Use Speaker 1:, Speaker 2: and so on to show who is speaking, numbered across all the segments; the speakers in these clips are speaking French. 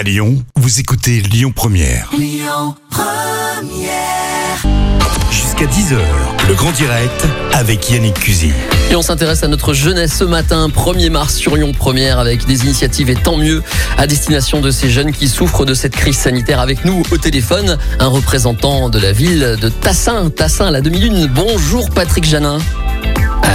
Speaker 1: À Lyon, vous écoutez Lyon Première. Jusqu'à 10h, le grand direct avec Yannick Cusy.
Speaker 2: Et on s'intéresse à notre jeunesse ce matin, 1er mars sur Lyon Première, avec des initiatives et tant mieux à destination de ces jeunes qui souffrent de cette crise sanitaire. Avec nous au téléphone, un représentant de la ville de Tassin, Tassin, la demi-lune. Bonjour Patrick Janin.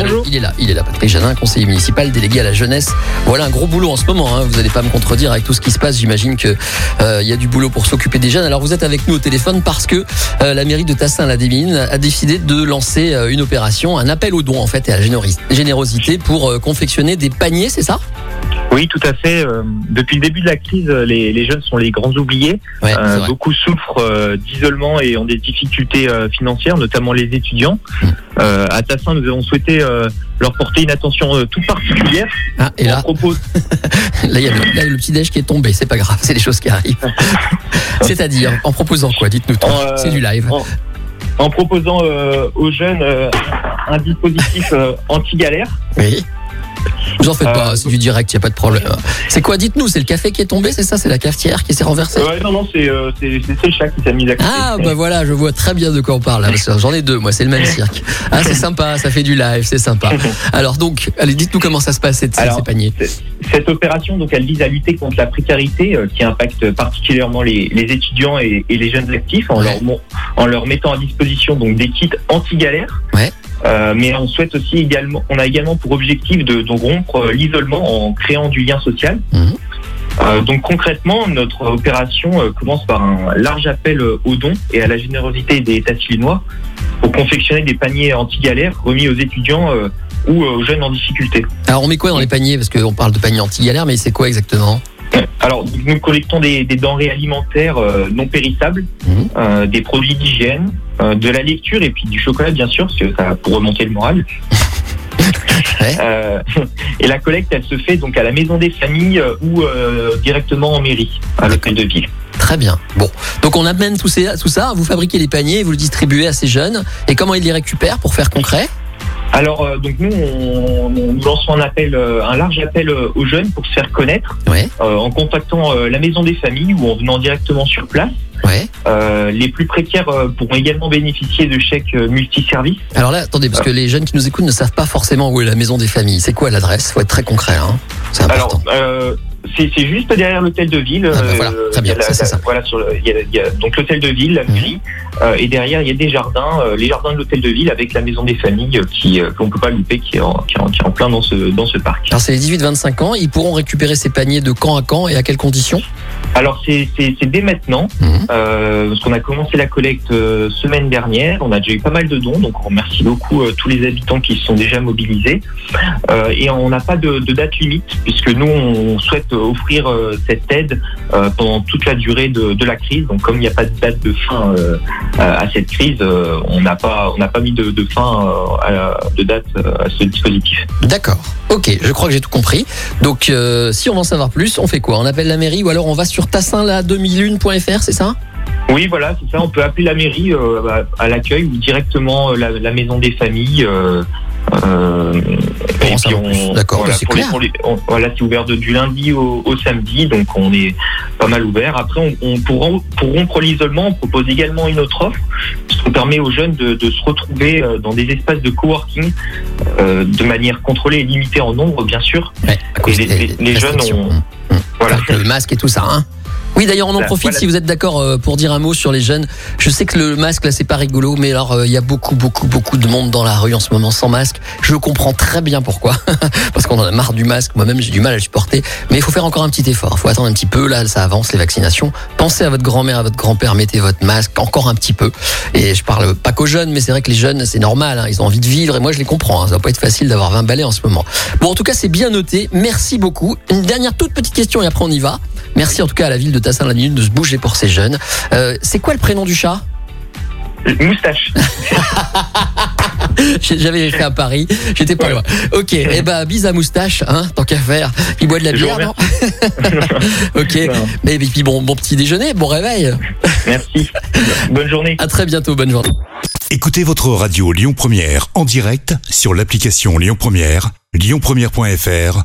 Speaker 3: Bonjour.
Speaker 2: il est là, il est là, Patrick Janin, conseiller municipal délégué à la jeunesse. Voilà un gros boulot en ce moment. hein. Vous n'allez pas me contredire avec tout ce qui se passe. J'imagine que euh, il y a du boulot pour s'occuper des jeunes. Alors vous êtes avec nous au téléphone parce que euh, la mairie de Tassin la Démine a décidé de lancer euh, une opération, un appel aux dons en fait et à la générosité pour confectionner des paniers, c'est ça?
Speaker 3: Oui, tout à fait. Euh, Depuis le début de la crise, les, les jeunes sont les grands oubliés.
Speaker 2: Ouais,
Speaker 3: Euh, beaucoup souffrent euh, d'isolement et ont des difficultés financières, notamment les étudiants.
Speaker 2: Mm.
Speaker 3: Euh, à Tassin, nous avons souhaité leur porter une attention toute particulière.
Speaker 2: Ah, et
Speaker 3: On
Speaker 2: là,
Speaker 3: propose,
Speaker 2: là il y a le, là, petit déj qui est tombé. C'est pas grave, c'est des choses qui arrivent. C'est-à-dire en proposant quoi? Dites-nous tout.
Speaker 3: Euh,
Speaker 2: C'est du live.
Speaker 3: en, en proposant euh, aux jeunes euh, un dispositif anti-galère.
Speaker 2: Oui. Vous en faites pas,
Speaker 3: Euh,
Speaker 2: c'est du direct, il n'y a pas de problème. C'est quoi Dites-nous, c'est le café qui est tombé, c'est ça C'est la cafetière qui s'est renversée
Speaker 3: Ouais, non, non, c'est euh, le chat qui s'est mis à côté.
Speaker 2: Ah bah voilà, je vois très bien de quoi on parle. que J'en ai deux, moi, c'est le même cirque. Ah c'est sympa, ça fait du live, c'est sympa. Alors donc, allez, dites-nous comment ça se passe ces,
Speaker 3: Alors,
Speaker 2: ces paniers.
Speaker 3: Cette opération, donc, elle vise à lutter contre la précarité euh, qui impacte particulièrement les, les étudiants et, et les jeunes actifs en,
Speaker 2: Ouais.
Speaker 3: leur, en leur mettant à disposition donc des kits anti-galère.
Speaker 2: Ouais.
Speaker 3: Euh, mais on souhaite aussi également, on a également pour objectif de, de rompre euh, l'isolement en créant du lien social.
Speaker 2: Mhm.
Speaker 3: Euh, donc concrètement, notre opération euh, commence par un large appel euh, aux dons et à la générosité des États chinois pour confectionner des paniers anti-galère remis aux étudiants euh, ou aux jeunes en difficulté.
Speaker 2: Alors on met quoi dans les paniers? Parce qu'on parle de paniers anti-galère, mais c'est quoi exactement?
Speaker 3: Alors, nous collectons des, des denrées alimentaires euh, non périssables,
Speaker 2: Mhm.
Speaker 3: euh, des produits d'hygiène, euh, de la lecture et puis du chocolat, bien sûr, parce que ça pour remonter le moral.
Speaker 2: Ouais.
Speaker 3: Et la collecte, elle se fait donc à la maison des familles ou directement en mairie, à l'hôtel de ville.
Speaker 2: Très bien. Bon, donc on amène tout, ces- tout ça, vous fabriquez les paniers, vous le distribuez à ces jeunes. Et comment ils les récupèrent pour faire concret?
Speaker 3: Alors, euh, donc nous, on, on- nous lançons un appel, euh, un large appel euh, aux jeunes pour se faire connaître,
Speaker 2: Ouais,
Speaker 3: euh, en contactant euh, la maison des familles ou en venant directement sur place.
Speaker 2: ouais.
Speaker 3: Euh, les plus précaires euh, pourront également bénéficier de chèques euh, multiservices.
Speaker 2: Alors là, attendez, parce que les jeunes qui nous écoutent ne savent pas forcément où est la maison des familles. C'est quoi l'adresse? Faut être très concret, hein. C'est important.
Speaker 3: Alors, euh, c'est c'est juste derrière l'hôtel de ville.
Speaker 2: Ah bah voilà, très bien,
Speaker 3: il y a la-
Speaker 2: ça,
Speaker 3: la-
Speaker 2: simple.
Speaker 3: Voilà, sur le- il y a, il y a donc l'hôtel de ville, la
Speaker 2: Mhm.
Speaker 3: mairie, et derrière il y a des jardins, euh, les jardins de l'hôtel de ville avec la maison des familles euh, qui euh, qu'on peut pas louper, qui est en, qui est en, qui est en plein dans ce dans ce parc.
Speaker 2: Alors c'est les 18-25 ans, ils pourront récupérer ces paniers de quand à quand et à quelles conditions?
Speaker 3: Alors c'est dès maintenant,
Speaker 2: Mhm.
Speaker 3: euh, parce qu'on a commencé la collecte euh, semaine dernière, on a déjà eu pas mal de dons, donc on remercie beaucoup euh, tous les habitants qui se sont déjà mobilisés, Euh, et on n'a pas de, de date limite puisque nous on souhaite offrir euh, cette aide euh, pendant toute la durée de, de la crise. Donc comme il n'y a pas de date de fin euh, à à cette crise, euh, on n'a pas on n'a pas mis de, de fin euh, à de date euh, à ce dispositif.
Speaker 2: D'accord. Ok, je crois que j'ai tout compris. Donc euh, si on veut en savoir plus, on fait quoi? On appelle la mairie ou alors on va sur tassinla2001.fr, c'est ça?
Speaker 3: Oui, voilà, c'est ça. On peut appeler la mairie euh, à, à l'accueil ou directement euh, la, la maison des familles. euh, euh.
Speaker 2: D'accord,
Speaker 3: voilà,
Speaker 2: c'est
Speaker 3: pour les-
Speaker 2: clair.
Speaker 3: pour les- on- voilà, c'est ouvert de, du lundi au, au samedi, donc on est pas mal ouvert. Après, on, on pour, rom- pour rompre l'isolement, on propose également une autre offre, ce qui permet aux jeunes de, de se retrouver euh, dans des espaces de coworking euh, de manière contrôlée et limitée en nombre, bien sûr.
Speaker 2: Ouais, à cause
Speaker 3: Et les- les- jeunes ont-
Speaker 2: Mmh.
Speaker 3: Voilà.
Speaker 2: Le masque et tout ça, hein oui, d'ailleurs, on en profite
Speaker 3: voilà.
Speaker 2: si vous êtes d'accord euh, pour dire un mot sur les jeunes. Je sais que le masque, là, c'est pas rigolo, mais alors, euh, il y a beaucoup, beaucoup, beaucoup de monde dans la rue en ce moment sans masque. Je comprends très bien pourquoi. Parce qu'on en a marre du masque. Moi-même, j'ai du mal à le supporter. Mais il faut faire encore un petit effort. Il faut attendre un petit peu. Là, ça avance, les vaccinations. Pensez à votre grand-mère, à votre grand-père. Mettez votre masque encore un petit peu. Et je parle pas qu'aux jeunes, mais c'est vrai que les jeunes, c'est normal. hein, ils ont envie de vivre. Et moi, je les comprends. hein. Ça va pas être facile d'avoir 20 balais en ce moment. Bon, en tout cas, c'est bien noté. Merci beaucoup. Une dernière toute petite question et après on y va. Merci en tout cas à la ville de Tassin la Minute de se bouger pour ces jeunes. Euh, c'est quoi le prénom du chat?
Speaker 3: Moustache.
Speaker 2: J'avais fait à Paris, j'étais pas loin. Ok, eh ben bise à moustache, hein, tant qu'à faire. Il boit de la bière, non Ok,
Speaker 3: Non.
Speaker 2: mais et puis bon, bon petit déjeuner, bon réveil.
Speaker 3: Merci. Bonne journée.
Speaker 2: À très bientôt, bonne journée.
Speaker 1: Écoutez votre radio Lyon Première en direct sur l'application Lyon Première, lyonpremière.fr